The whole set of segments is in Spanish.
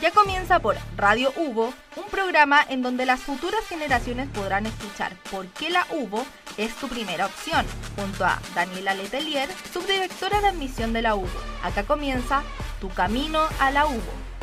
Ya comienza por Radio Hugo, un programa en donde las futuras generaciones podrán escuchar por qué la UBO es tu primera opción, junto a Daniela Letelier, subdirectora de admisión de la UBO. Acá comienza Tu Camino a la UBO.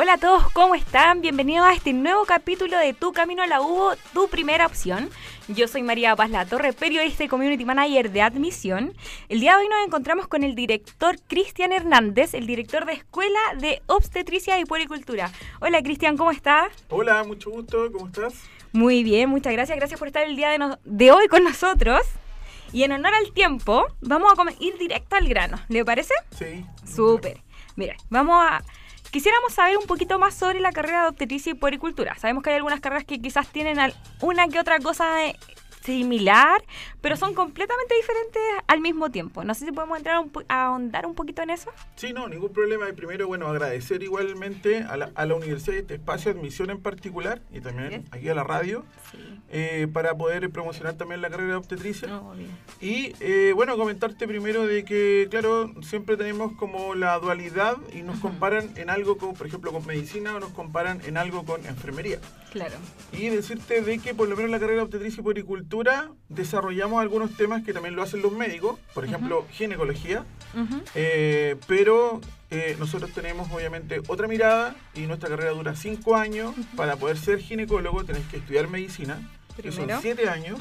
Hola a todos, ¿cómo están? Bienvenidos a este nuevo capítulo de Tu Camino a la UBO, tu primera opción. Yo soy María Paz La Torre, periodista y community manager de admisión. El día de hoy nos encontramos con el director Cristian Hernández, el director de Escuela de Obstetricia y Puericultura. Hola Cristian, ¿cómo estás? Hola, mucho gusto, ¿cómo estás? Muy bien, muchas gracias. Gracias por estar el día de, de hoy con nosotros. Y en honor al tiempo, vamos a ir directo al grano. ¿Le parece? Sí. Súper. Mira, vamos a Quisiéramos saber un poquito más sobre la carrera de obstetricia y puericultura. Sabemos que hay algunas carreras que quizás tienen una que otra cosa similar, pero son completamente diferentes al mismo tiempo. No sé si podemos entrar a, ahondar un poquito en eso. Sí, no, ningún problema. Y primero, bueno, agradecer igualmente a la, a la universidad y este espacio de admisión en particular, y también aquí a la radio, eh, para poder promocionar también la carrera de obstetricia. y eh, bueno, comentarte primero de que, claro, siempre tenemos como la dualidad y nos comparan en algo como, por ejemplo, con medicina o nos comparan en algo con enfermería. Claro. Y decirte de que por lo menos la carrera de obstetricia y puericultura desarrollamos algunos temas que también lo hacen los médicos, por ejemplo, ginecología, eh, pero eh, nosotros tenemos obviamente otra mirada y nuestra carrera dura cinco años. Para poder ser ginecólogo tenés que estudiar medicina, que son siete años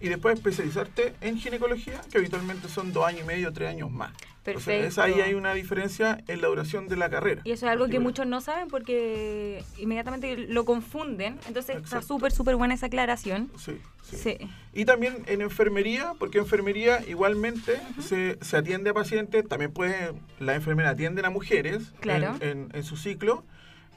y después especializarte en ginecología, que habitualmente son dos años y medio, tres años más. Perfecto. ahí hay una diferencia en la duración de la carrera. Y eso es algo que muchos no saben porque inmediatamente lo confunden. Entonces está súper, súper buena esa aclaración. Sí, sí, Y también en enfermería, porque enfermería igualmente se, se, atiende a pacientes, también puede, la enfermera atiende a mujeres en, su ciclo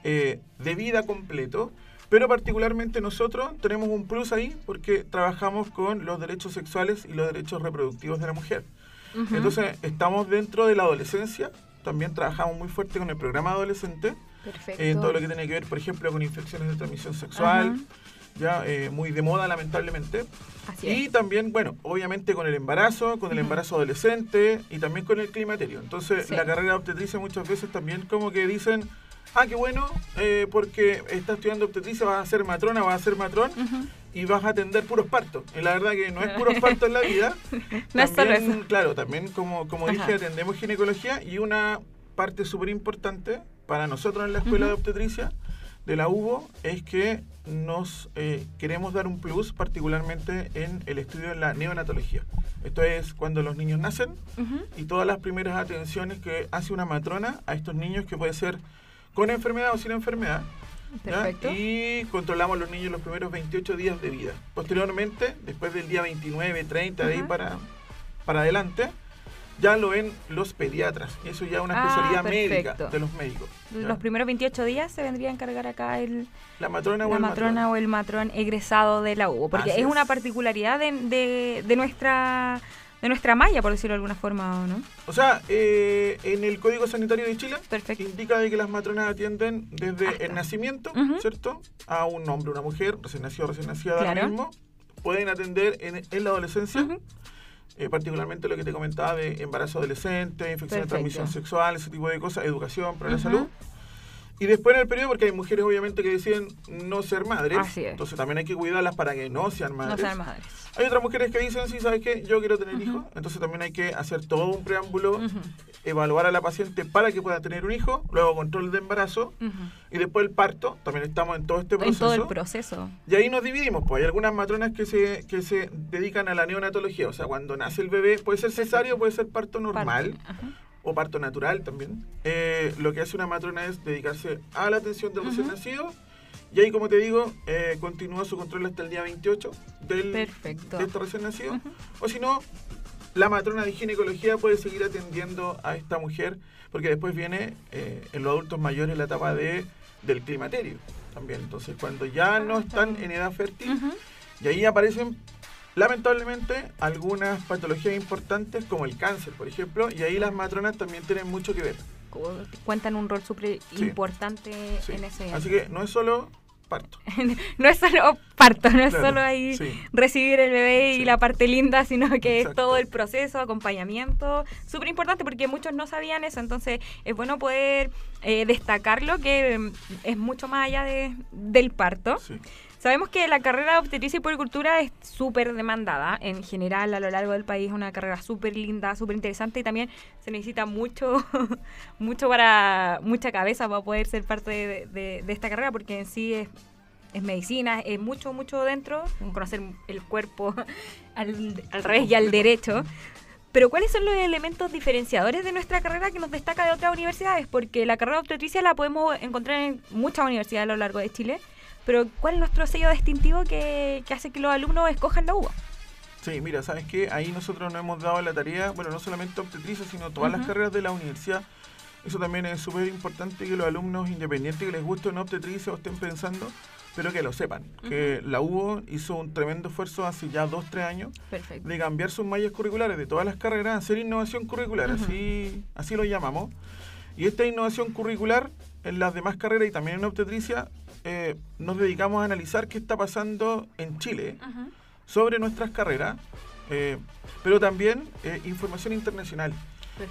eh, de vida completo. Pero particularmente nosotros tenemos un plus ahí porque trabajamos con los derechos sexuales y los derechos reproductivos de la mujer. Entonces, estamos dentro de la adolescencia, también trabajamos muy fuerte con el programa adolescente, en todo lo que tiene que ver, por ejemplo, con infecciones de transmisión sexual, ya eh, muy de moda lamentablemente. y también, bueno, obviamente con el embarazo, con el embarazo adolescente y también con el climaterio. Entonces, la carrera de obstetricia muchas veces también como que dicen ah, qué bueno, eh, porque estás estudiando obstetricia, vas a ser matrona, vas a ser matrón y vas a atender puros partos. Y la verdad que no es puros partos en la vida. también, Claro, también como, como dije, atendemos ginecología y una parte súper importante para nosotros en la escuela de obstetricia de la UBO es que nos eh, queremos dar un plus particularmente en el estudio de la neonatología. Esto es cuando los niños nacen y todas las primeras atenciones que hace una matrona a estos niños que puede ser con enfermedad o sin enfermedad. Y controlamos a los niños los primeros 28 días de vida. Posteriormente, después del día 29, 30, de ahí para, para adelante, ya lo ven los pediatras. Eso ya es una ah, especialidad médica de los médicos. Los primeros 28 días se vendría a encargar acá el, la matrona, o, la el matrona matrón. o el matrón egresado de la U. Porque es, una particularidad de, de nuestra de nuestra malla, por decirlo de alguna forma, ¿no? O sea, eh, en el Código Sanitario de Chile indica de que las matronas atienden desde el nacimiento, ¿cierto? A un hombre, una mujer, recién nacido, recién nacida, claro. mismo. Pueden atender en, la adolescencia. Eh, particularmente lo que te comentaba de embarazo adolescente, infección de transmisión sexual, ese tipo de cosas, educación para la salud. Y después en el periodo, porque hay mujeres obviamente que deciden no ser madres, entonces también hay que cuidarlas para que no sean madres. No sean madres. Hay otras mujeres que dicen, sí, ¿sabes qué? Yo quiero tener hijos, entonces también hay que hacer todo un preámbulo, evaluar a la paciente para que pueda tener un hijo, luego control de embarazo y después el parto, también estamos en todo este proceso. En todo el proceso. Y ahí nos dividimos, pues hay algunas matronas que se, que se dedican a la neonatología, o sea, cuando nace el bebé, puede ser cesárea, puede ser parto normal o parto natural también. Eh, lo que hace una matrona es dedicarse a la atención del recién nacido. Y ahí, como te digo, eh, continúa su control hasta el día 28 del, de este recién nacido. O si no, la matrona de ginecología puede seguir atendiendo a esta mujer, porque después viene eh, en los adultos mayores la etapa de, del climaterio también. Entonces, cuando ya no están en edad fértil, y ahí aparecen lamentablemente algunas patologías importantes como el cáncer, por ejemplo, y ahí las matronas también tienen mucho que ver. Cuentan un rol súper importante en ese... Así que no es solo parto. no es solo parto, no es solo ahí recibir el bebé y la parte linda, sino que es todo el proceso, acompañamiento, súper importante porque muchos no sabían eso, entonces es bueno poder eh, destacarlo que mm, es mucho más allá de, del parto. Sabemos que la carrera de obstetricia y puericultura es súper demandada en general a lo largo del país, una carrera súper linda, súper interesante y también se necesita mucho, mucho para, mucha cabeza para poder ser parte de, esta carrera porque en sí es, es medicina, es mucho, mucho dentro, conocer el cuerpo al, al revés y al derecho. Pero ¿cuáles son los elementos diferenciadores de nuestra carrera que nos destaca de otras universidades? Porque la carrera de obstetricia la podemos encontrar en muchas universidades a lo largo de Chile pero ¿cuál es nuestro sello distintivo que, hace que los alumnos escojan la UBA? Sí, mira, ¿sabes qué? Ahí nosotros nos hemos dado la tarea, bueno, no solamente obstetricia, sino todas las carreras de la universidad. Eso también es súper importante que los alumnos, independientes que les guste una obstetricia o estén pensando, pero que lo sepan. Que la UBO hizo un tremendo esfuerzo hace ya dos, tres años de cambiar sus mallas curriculares de todas las carreras, hacer innovación curricular, así, así lo llamamos. Y esta innovación curricular en las demás carreras y también en obstetricia eh, nos dedicamos a analizar qué está pasando en Chile sobre nuestras carreras, eh, pero también eh, información internacional.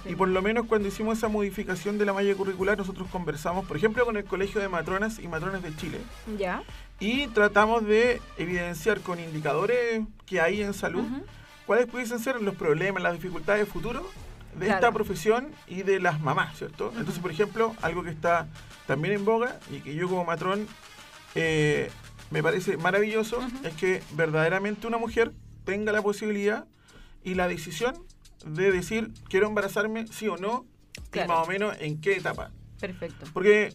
Y por lo menos cuando hicimos esa modificación de la malla curricular, nosotros conversamos, por ejemplo, con el Colegio de Matronas y Matrones de Chile. Ya. Y tratamos de evidenciar con indicadores que hay en salud cuáles pudiesen ser los problemas, las dificultades de esta profesión y de las mamás, ¿cierto? Entonces, por ejemplo, algo que está también en boga y que yo como matrón eh, me parece maravilloso es que verdaderamente una mujer tenga la posibilidad y la decisión de decir quiero embarazarme sí o no y más o menos en qué etapa. Perfecto. Porque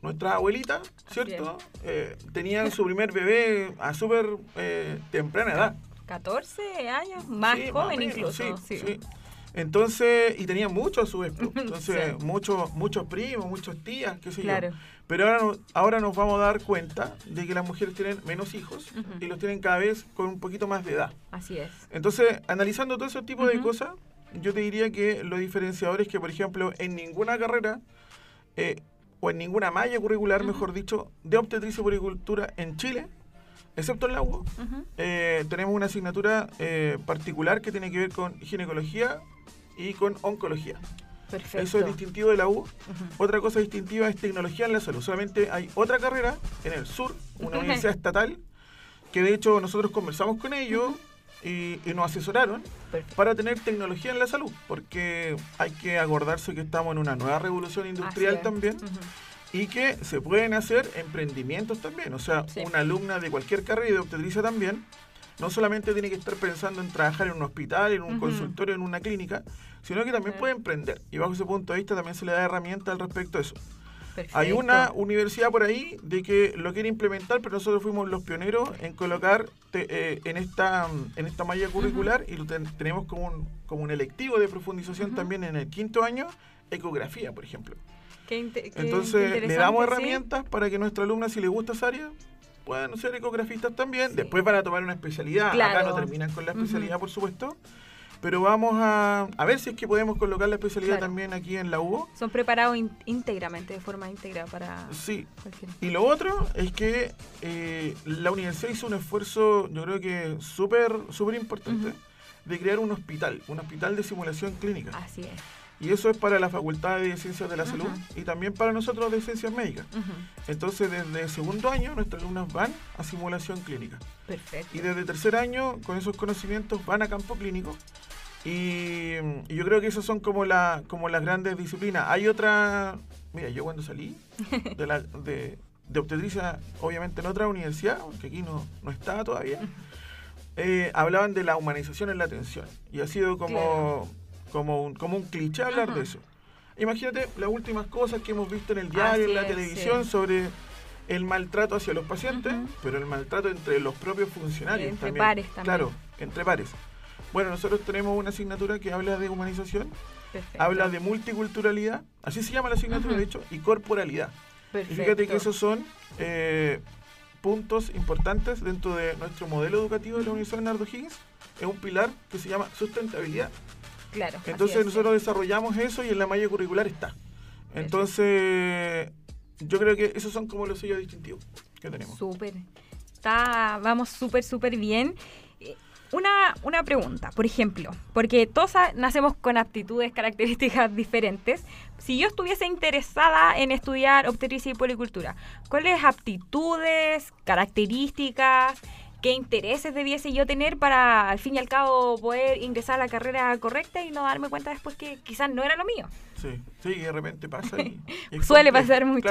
nuestra abuelita, ¿cierto? Eh, tenían su primer bebé a súper eh, temprana edad. 14 años, más joven incluso. sí. sí. Entonces, y tenía muchos a su vez. Entonces, muchos, muchos primos, muchas tías, qué sé yo. Pero ahora, ahora nos vamos a dar cuenta de que las mujeres tienen menos hijos y los tienen cada vez con un poquito más de edad. Así es. Entonces, analizando todo ese tipo de cosas, yo te diría que lo diferenciador es que, por ejemplo, en ninguna carrera eh, o en ninguna malla curricular, mejor dicho, de obstetricia y puricultura en Chile, excepto en la eh, tenemos una asignatura eh, particular que tiene que ver con ginecología y con oncología. Perfecto. Eso es distintivo de la U. Otra cosa distintiva es tecnología en la salud. Solamente hay otra carrera en el sur, una universidad estatal, que de hecho nosotros conversamos con ellos y, nos asesoraron para tener tecnología en la salud, porque hay que acordarse que estamos en una nueva revolución industrial también. Y que se pueden hacer emprendimientos también. O sea, una alumna de cualquier carrera y de obstetricia también no solamente tiene que estar pensando en trabajar en un hospital, en un consultorio, en una clínica, sino que también puede emprender. Y bajo ese punto de vista también se le da herramientas al respecto de eso. Hay una universidad por ahí de que lo quiere implementar, pero nosotros fuimos los pioneros en colocar eh, en esta en esta malla curricular y lo tenemos como un, como un electivo de profundización también en el quinto año, ecografía, por ejemplo. Entonces le damos herramientas para que nuestra alumna, si le gusta esa área, pueden ser ecografistas también. Después van a tomar una especialidad. Acá no terminan con la especialidad, por supuesto. Pero vamos a, a ver si es que podemos colocar la especialidad también aquí en la UBO. Son preparados íntegramente, de forma íntegra para... Sí. Y lo otro es que eh, la universidad hizo un esfuerzo, yo creo que súper súper importante, de crear un hospital, un hospital de simulación clínica. Así es. Y eso es para la Facultad de Ciencias de la Salud y también para nosotros de Ciencias Médicas. Entonces, desde segundo año, nuestros alumnos van a simulación clínica. Perfecto. Y desde tercer año, con esos conocimientos, van a campo clínico. Y, yo creo que esas son como, la, como las grandes disciplinas. Hay otra. Mira, yo cuando salí de, la, de, obstetricia, obviamente en otra universidad, que aquí no, no estaba todavía, eh, hablaban de la humanización en la atención. Y ha sido como como un, como un cliché hablar de eso. Imagínate las últimas cosas que hemos visto en el diario, en la televisión sobre el maltrato hacia los pacientes, pero el maltrato entre los propios funcionarios. entre pares también. Claro, entre pares. Bueno, nosotros tenemos una asignatura que habla de humanización, habla de multiculturalidad, así se llama la asignatura, de hecho, y corporalidad. Y fíjate que esos son eh, puntos importantes dentro de nuestro modelo educativo de la Universidad Bernardo Higgins. Es un pilar que se llama sustentabilidad. Claro. Entonces nosotros desarrollamos eso y en la malla curricular está. Entonces, yo creo que esos son como los sellos distintivos. que tenemos. Súper. Está, vamos súper, súper bien. Eh, una, una pregunta, por ejemplo, porque todos nacemos con aptitudes, características diferentes. Si yo estuviese interesada en estudiar obstetricia y policultura, ¿cuáles aptitudes, características, qué intereses debiese yo tener para al fin y al cabo poder ingresar a la carrera correcta y no darme cuenta después que quizás no era lo mío? Sí, sí, de repente pasa. Suele pasar mucho.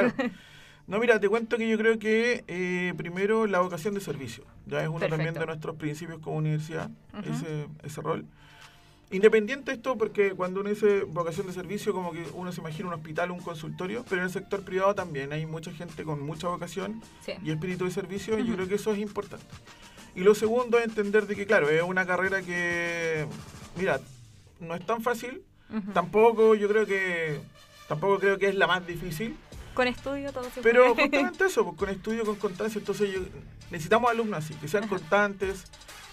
No, mira, te cuento que yo creo que eh, primero la vocación de servicio. Ya es uno también de nuestros principios como universidad, ese, ese rol. Independiente de esto, porque cuando uno dice vocación de servicio, como que uno se imagina un hospital, un consultorio, pero en el sector privado también. Hay mucha gente con mucha vocación y espíritu de servicio, y yo creo que eso es importante. Y lo segundo es entender de que, claro, es una carrera que, mira, no es tan fácil, tampoco yo creo que, tampoco creo que es la más difícil, con estudio todo se Pero justamente eso, pues, con estudio, con constancia. Entonces necesitamos alumnos así, que sean constantes,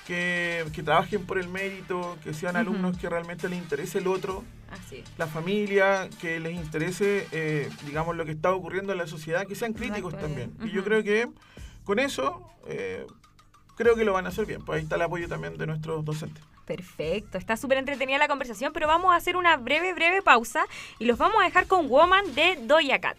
que, trabajen por el mérito, que sean alumnos que realmente les interese el otro, así. la familia, que les interese, eh, digamos, lo que está ocurriendo en la sociedad, que sean críticos también. Y yo creo que con eso, eh, creo que lo van a hacer bien. Pues ahí está el apoyo también de nuestros docentes. Perfecto, está súper entretenida la conversación, pero vamos a hacer una breve, breve pausa y los vamos a dejar con Woman de Doya Cat.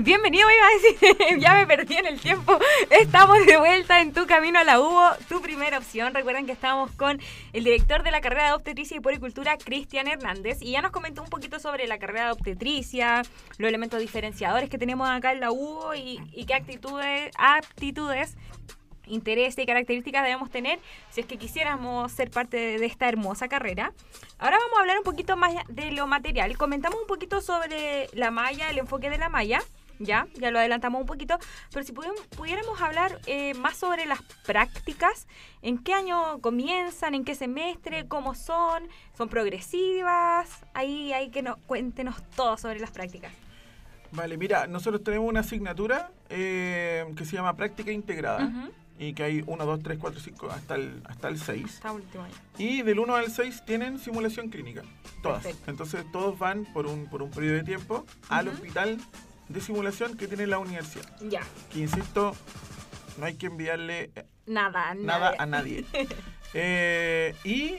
Bienvenido, iba a decir, ya me perdí en el tiempo. Estamos de vuelta en tu camino a la UBO, tu primera opción. Recuerden que estamos con el director de la carrera de obstetricia y poricultura, Cristian Hernández, y ya nos comentó un poquito sobre la carrera de obstetricia, los elementos diferenciadores que tenemos acá en la UBO y, y qué actitudes, aptitudes intereses y características debemos tener si es que quisiéramos ser parte de esta hermosa carrera. Ahora vamos a hablar un poquito más de lo material. Comentamos un poquito sobre la malla, el enfoque de la malla. Ya, ya lo adelantamos un poquito, pero si pudiéramos hablar eh, más sobre las prácticas, ¿en qué año comienzan, en qué semestre, cómo son, son progresivas? Ahí hay que no, cuéntenos todo sobre las prácticas. Vale, mira, nosotros tenemos una asignatura eh, que se llama práctica integrada. Y que hay 1, 2, 3, 4, 5, hasta el, hasta el 6. Hasta último año. Y del 1 al 6 tienen simulación clínica. Todas. Entonces todos van por un, por un periodo de tiempo al hospital de simulación que tiene la universidad. Ya. Que insisto, no hay que enviarle eh, nada, nada a nadie. eh, y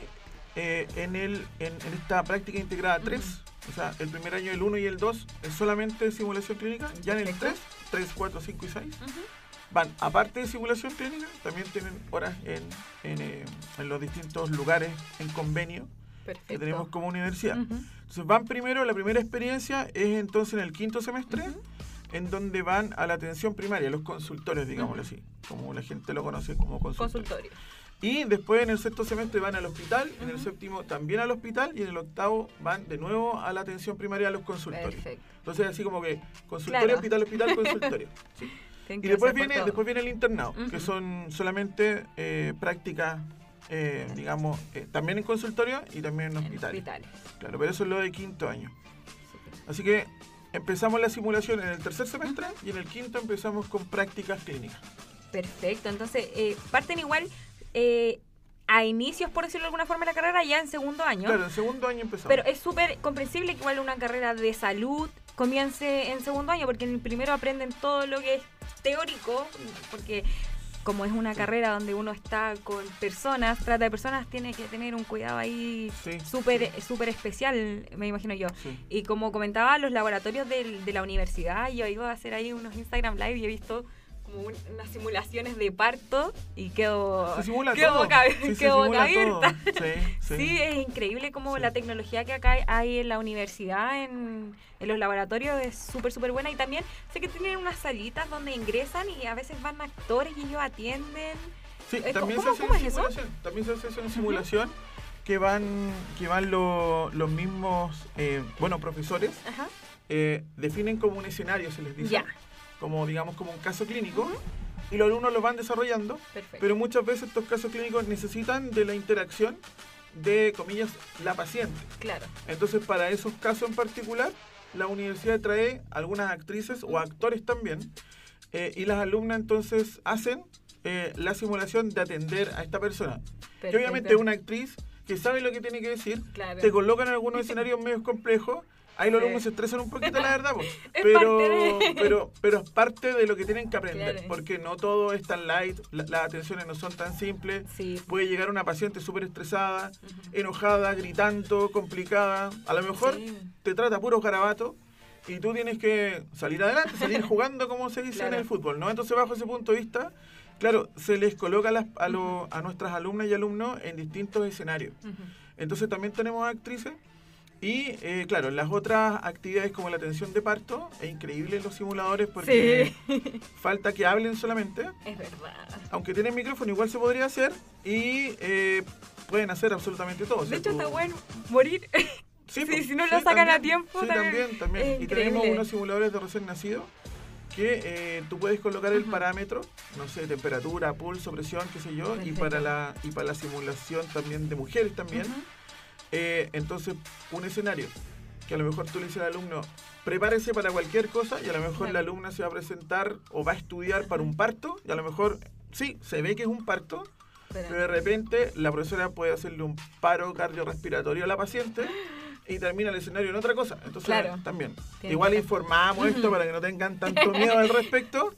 eh, en, el, en, esta práctica integrada 3, o sea, el primer año, el 1 y el 2 es solamente simulación clínica. Ya en el 3, 3, 4, 5 y 6, van, aparte de simulación clínica, también tienen horas en, en, eh, en los distintos lugares en convenio que tenemos como universidad. Entonces van primero, la primera experiencia es entonces en el quinto semestre, en donde van a la atención primaria, los consultorios, digámoslo así, como la gente lo conoce como consultorio. Y después en el sexto semestre van al hospital, en el séptimo también al hospital y en el octavo van de nuevo a la atención primaria a los consultorios. Perfecto. Entonces así como que consultorio, hospital, hospital, consultorio. Y después viene, después viene el internado, que son solamente eh, prácticas eh, digamos, eh, también en consultorio y también en hospitales. Claro, pero eso es lo de quinto año. Así que empezamos la simulación en el tercer semestre y en el quinto empezamos con prácticas clínicas. Perfecto, entonces eh, parten igual a inicios, por decirlo de alguna forma, la carrera ya en segundo año. Claro, en segundo año empezamos. Pero es súper comprensible que igual una carrera de salud comience en segundo año, porque en el primero aprenden todo lo que es teórico, porque como es una carrera donde uno está con personas, trata de personas, tiene que tener un cuidado ahí súper súper especial, me imagino yo. Y como comentaba, los laboratorios de la universidad, yo iba a hacer ahí unos Instagram Live y he visto como unas simulaciones de parto y quedo, boca, abierta. Sí, es increíble como la tecnología que acá hay en la universidad, en, los laboratorios, es súper, súper buena. Y también sé que tienen unas salitas donde ingresan y a veces van actores y ellos atienden. Sí, también, se hace eso? también se hace en simulación. que van que van los mismos eh, bueno profesores eh, definen como un escenario se les dice ya como digamos como un caso clínico, y los alumnos lo van desarrollando, pero muchas veces estos casos clínicos necesitan de la interacción de, comillas, la paciente. Claro. Entonces, para esos casos en particular, la universidad trae algunas actrices o actores también, eh, y las alumnas entonces hacen eh, la simulación de atender a esta persona. Que obviamente una actriz que sabe lo que tiene que decir, te colocan en algunos escenarios medios complejos Ahí los alumnos se estresan un poquito, la verdad, pero, pero, pero es parte de lo que tienen que aprender, porque no todo es tan light, las atenciones no son tan simples. Puede llegar una paciente súper estresada, enojada, gritando, complicada. A lo mejor te trata puro garabato y tú tienes que salir adelante, salir jugando, como se dice en el fútbol, ¿no? Entonces, bajo ese punto de vista, claro, se les coloca a, a, nuestras alumnas y alumnos en distintos escenarios. Entonces, también tenemos actrices y eh, claro, las otras actividades como la atención de parto, es increíble los simuladores porque falta que hablen solamente. Es verdad. Aunque tienen micrófono, igual se podría hacer y eh, pueden hacer absolutamente todo. De hecho, está bueno morir. Sí, si no lo sacan a tiempo. Sí, también, también. Y tenemos unos simuladores de recién nacido que eh, tú puedes colocar el parámetro, no sé, temperatura, pulso, presión, qué sé yo, y para la y para la simulación también de mujeres también. Eh, entonces, un escenario que a lo mejor tú le dices al alumno, prepárese para cualquier cosa y a lo mejor la alumna se va a presentar o va a estudiar para un parto y a lo mejor, sí, se ve que es un parto, pero, de repente la profesora puede hacerle un paro cardiorrespiratorio a la paciente y termina el escenario en otra cosa. Entonces, también. Igual informamos esto para que no tengan tanto miedo al respecto.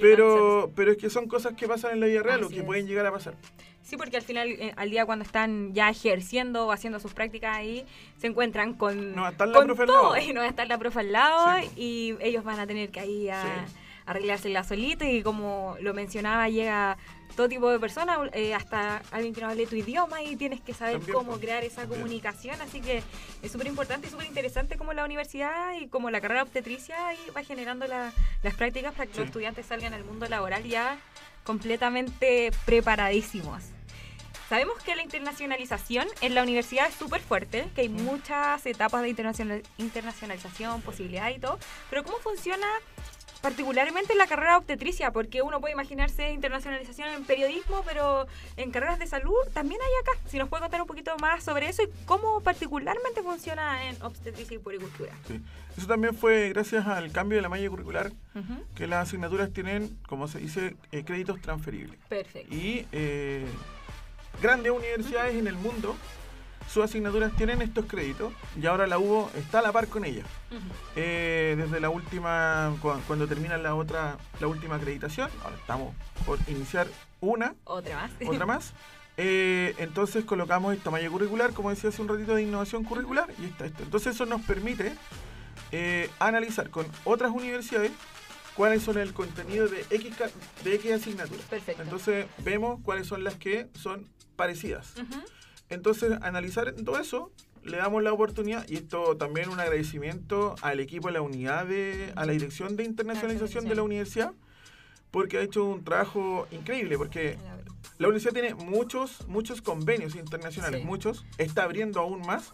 pero, pero es que son cosas que pasan en la vida real o que pueden llegar a pasar. Sí, porque al final, eh, al día cuando están ya ejerciendo o haciendo sus prácticas ahí, se encuentran con, no, está la profe todo, y no va a estar la profe al lado y ellos van a tener que ahí a, arreglarse la solita y como lo mencionaba, llega todo tipo de personas, eh, hasta alguien que no hable tu idioma y tienes que saber cómo crear esa comunicación, así que es súper importante y súper interesante como la universidad y como la carrera obstetricia y va generando las prácticas para que los estudiantes salgan al mundo laboral ya completamente preparadísimos. sabemos que la internacionalización en la universidad es súper fuerte, que hay muchas etapas de internacionalización, posibilidades y todo, pero ¿cómo funciona particularmente en la carrera de obstetricia, porque uno puede imaginarse internacionalización en periodismo, pero en carreras de salud también hay acá. Si nos puede contar un poquito más sobre eso y cómo particularmente funciona en obstetricia y puericultura. Sí. Eso también fue gracias al cambio de la malla curricular, que las asignaturas tienen, como se dice, eh, créditos transferibles. Perfecto. Y eh, grandes universidades en el mundo sus asignaturas tienen estos créditos y ahora la UBO está a la par con ellas. Eh, desde la última, cuando, termina la otra, la última acreditación, ahora estamos por iniciar una. Otra más. Otra más. Eh, entonces colocamos esta malla curricular, como decía hace un ratito, de innovación curricular y está esto. Entonces eso nos permite eh, analizar con otras universidades cuáles son el contenido de X, de X asignaturas. Perfecto. Entonces vemos cuáles son las que son parecidas. Entonces, analizar todo eso, le damos la oportunidad, y esto también un agradecimiento al equipo de la unidad, de, a la dirección de internacionalización de la universidad, porque ha hecho un trabajo increíble, porque la universidad tiene muchos, muchos convenios internacionales, muchos, está abriendo aún más,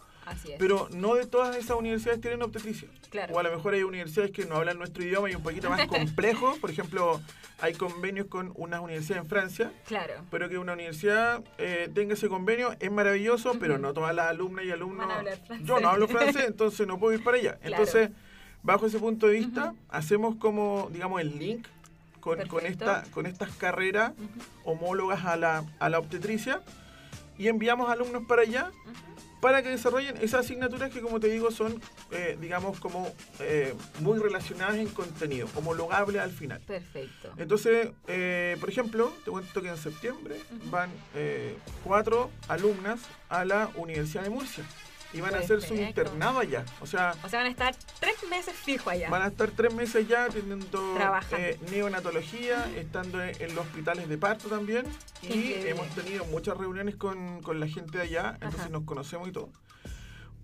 pero no de todas esas universidades tienen obstetricia. O a lo mejor hay universidades que no hablan nuestro idioma y un poquito más complejo. Por ejemplo, hay convenios con unas universidades en Francia. Claro. Pero que una universidad eh, tenga ese convenio es maravilloso, pero no todas las alumnas y alumnos. Yo no hablo francés, entonces no puedo ir para allá. Entonces, bajo ese punto de vista, hacemos como, digamos, el link con, con, esta, con estas carreras homólogas a la, a la obstetricia y enviamos alumnos para allá para que desarrollen esas asignaturas que, como te digo, son, eh, digamos, como eh, muy relacionadas en contenido, homologables al final. Perfecto. Entonces, eh, por ejemplo, te cuento que en septiembre van cuatro alumnas a la Universidad de Murcia y van a hacer su internado allá. O sea, o sea, van a estar tres meses fijo allá. Van a estar tres meses allá teniendo eh, neonatología, estando en los hospitales de parto también. y hemos tenido muchas reuniones con, con la gente de allá, entonces nos conocemos y todo.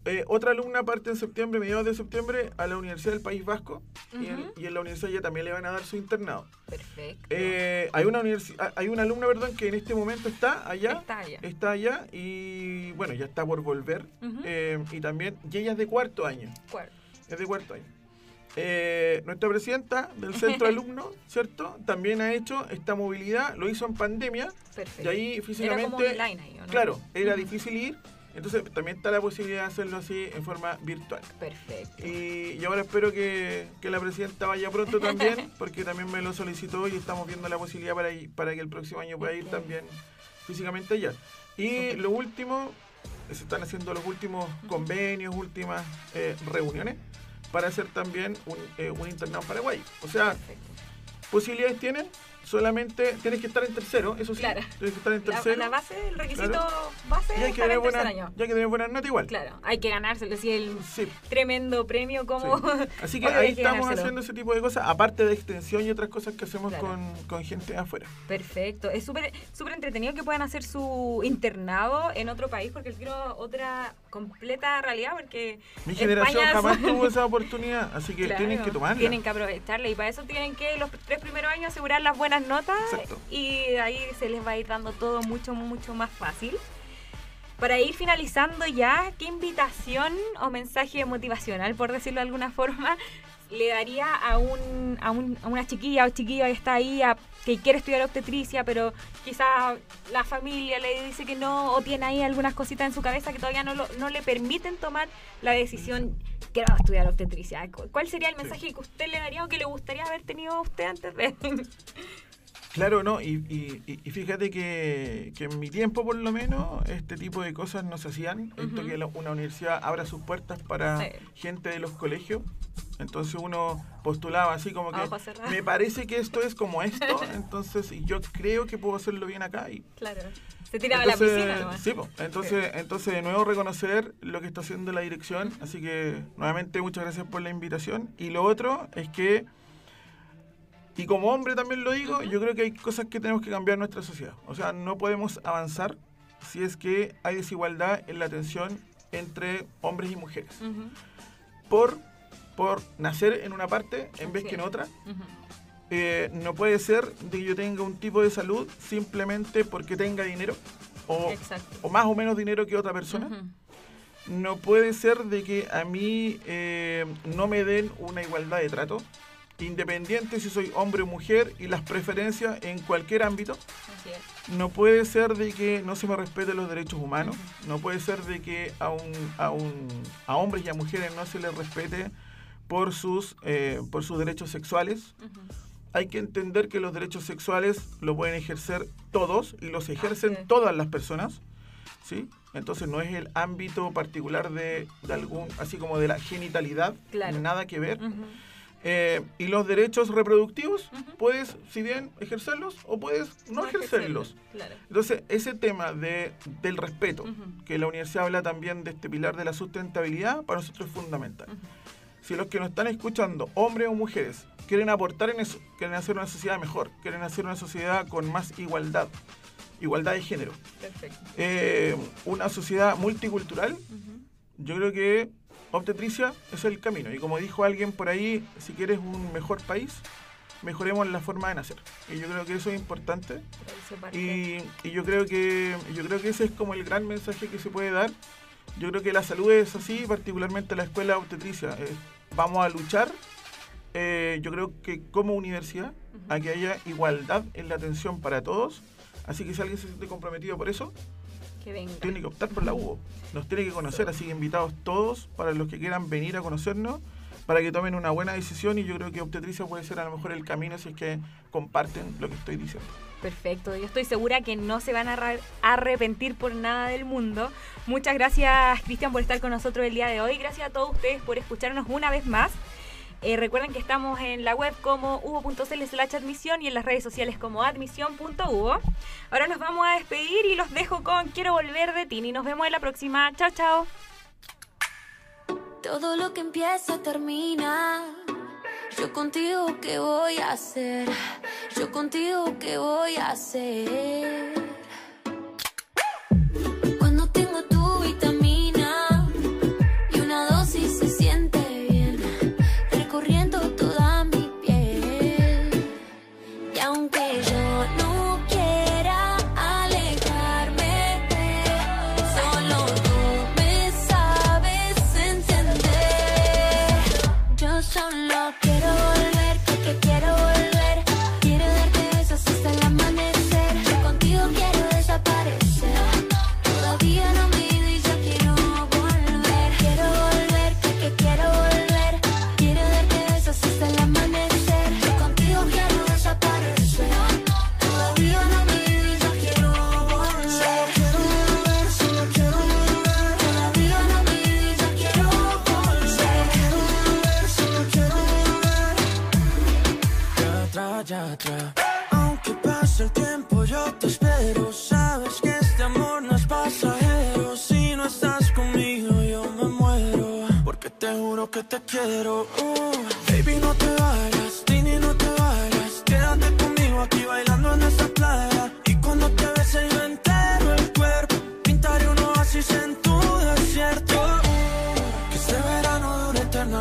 Eh, otra alumna parte en septiembre, mediados de septiembre, a la Universidad del País Vasco y, en, la universidad ya también le van a dar su internado. Perfecto. Eh, hay, una ah, hay una alumna, perdón, que en este momento está allá. Está allá. Está allá y bueno, ya está por volver. Eh, y también, y ella es de cuarto año. Cuarto. Es de cuarto año. nuestra presidenta del centro alumno, ¿cierto? También ha hecho esta movilidad, lo hizo en pandemia. Perfecto. Y ahí físicamente. Era como ahí, Claro, era difícil ir entonces también está la posibilidad de hacerlo así en forma virtual. Perfecto. Y, ahora espero que, la presidenta vaya pronto también, porque también me lo solicitó y estamos viendo la posibilidad para, para que el próximo año pueda ir también físicamente allá. Y lo último, se están haciendo los últimos convenios, últimas eh, reuniones para hacer también un, eh, un internado en Paraguay. O sea, posibilidades tienen, solamente tienes que estar en tercero, eso sí. Claro. Tienes que estar en tercero. La, base, el requisito base y hay que tener buena, año. Ya que tener buena nota igual. Claro, hay que ganárselo, sí, el tremendo premio como... Así que ahí estamos haciendo ese tipo de cosas, aparte de extensión y otras cosas que hacemos con, con, gente de afuera. Perfecto, es súper súper entretenido que puedan hacer su internado en otro país, porque quiero otra completa realidad, porque... Mi generación jamás tuvo esa oportunidad, así que tienen que tomarla. Tienen que aprovecharla y para eso tienen que los tres primeros años asegurar las buenas notas y ahí se les va a ir dando todo mucho, mucho más fácil. Para ir finalizando ya, ¿qué invitación o mensaje motivacional, por decirlo de alguna forma, le daría a, un, a, un, a una chiquilla o chiquillo que está ahí que quiere estudiar obstetricia, pero quizá la familia le dice que no o tiene ahí algunas cositas en su cabeza que todavía no, lo, no le permiten tomar la decisión quiero estudiar obstetricia. ¿Cuál sería el mensaje que usted le daría o que le gustaría haber tenido a usted antes de...? Claro, no, y, y, fíjate que, en mi tiempo por lo menos este tipo de cosas no se hacían. Esto que una universidad abra sus puertas para gente de los colegios. Entonces uno postulaba así como que me parece que esto es como esto, entonces yo creo que puedo hacerlo bien acá. Y, claro. Se tiraba la piscina. Sí, entonces, entonces de nuevo reconocer lo que está haciendo la dirección. Así que nuevamente muchas gracias por la invitación. Y lo otro es que y como hombre también lo digo, yo creo que hay cosas que tenemos que cambiar en nuestra sociedad. O sea, no podemos avanzar si es que hay desigualdad en la atención entre hombres y mujeres. por, por nacer en una parte en vez que en otra. Eh, no puede ser de que yo tenga un tipo de salud simplemente porque tenga dinero. o, más o menos dinero que otra persona. No puede ser de que a mí eh, no me den una igualdad de trato, independiente si soy hombre o mujer y las preferencias en cualquier ámbito. No puede ser de que no se me respeten los derechos humanos, no puede ser de que a, un, a, un, a hombres y a mujeres no se les respete por sus, eh, por sus derechos sexuales. Hay que entender que los derechos sexuales lo pueden ejercer todos y los ejercen todas las personas, ¿sí? Entonces no es el ámbito particular de, algún, así como de la genitalidad, nada que ver. Eh, y los derechos reproductivos, puedes, si bien, ejercerlos o puedes no, ejercerlos. Entonces, ese tema de, del respeto, que la universidad habla también de este pilar de la sustentabilidad, para nosotros es fundamental. Si los que nos están escuchando, hombres o mujeres, quieren aportar en eso, quieren hacer una sociedad mejor, quieren hacer una sociedad con más igualdad, igualdad de género. Perfecto. Eh, una sociedad multicultural, yo creo que obstetricia es el camino. Y como dijo alguien por ahí, si quieres un mejor país, mejoremos la forma de nacer. Y yo creo que eso es importante. Y, yo creo que yo creo que ese es como el gran mensaje que se puede dar. Yo creo que la salud es así, particularmente la escuela obstetricia. Eh, vamos a luchar eh, yo creo que como universidad, a que haya igualdad en la atención para todos. Así que si alguien se siente comprometido por eso, tiene que optar por la UBO. Nos tiene que conocer, así que invitados todos para los que quieran venir a conocernos, para que tomen una buena decisión y yo creo que obstetricia puede ser a lo mejor el camino si es que comparten lo que estoy diciendo. Perfecto, yo estoy segura que no se van a arrepentir por nada del mundo. Muchas gracias Cristian por estar con nosotros el día de hoy, gracias a todos ustedes por escucharnos una vez más. Eh, recuerden que estamos en la web como uvo.cl slash admisión y en las redes sociales como admisión.uvo. Ahora nos vamos a despedir y los dejo con Quiero volver de ti y nos vemos en la próxima. Chao, chao. Todo lo que empieza termina. Yo contigo, ¿qué voy a hacer? Yo contigo, ¿qué voy a hacer?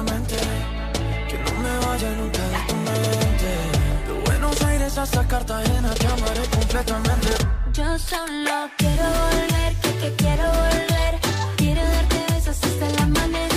Que no me vaya nunca de tu mente. De Buenos Aires hasta Cartagena te amaré completamente. Yo solo quiero volver, que, que quiero volver. Quiero darte besos hasta la amanecer.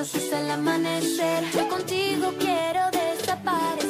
besos hasta el amanecer. Yo contigo quiero desaparecer.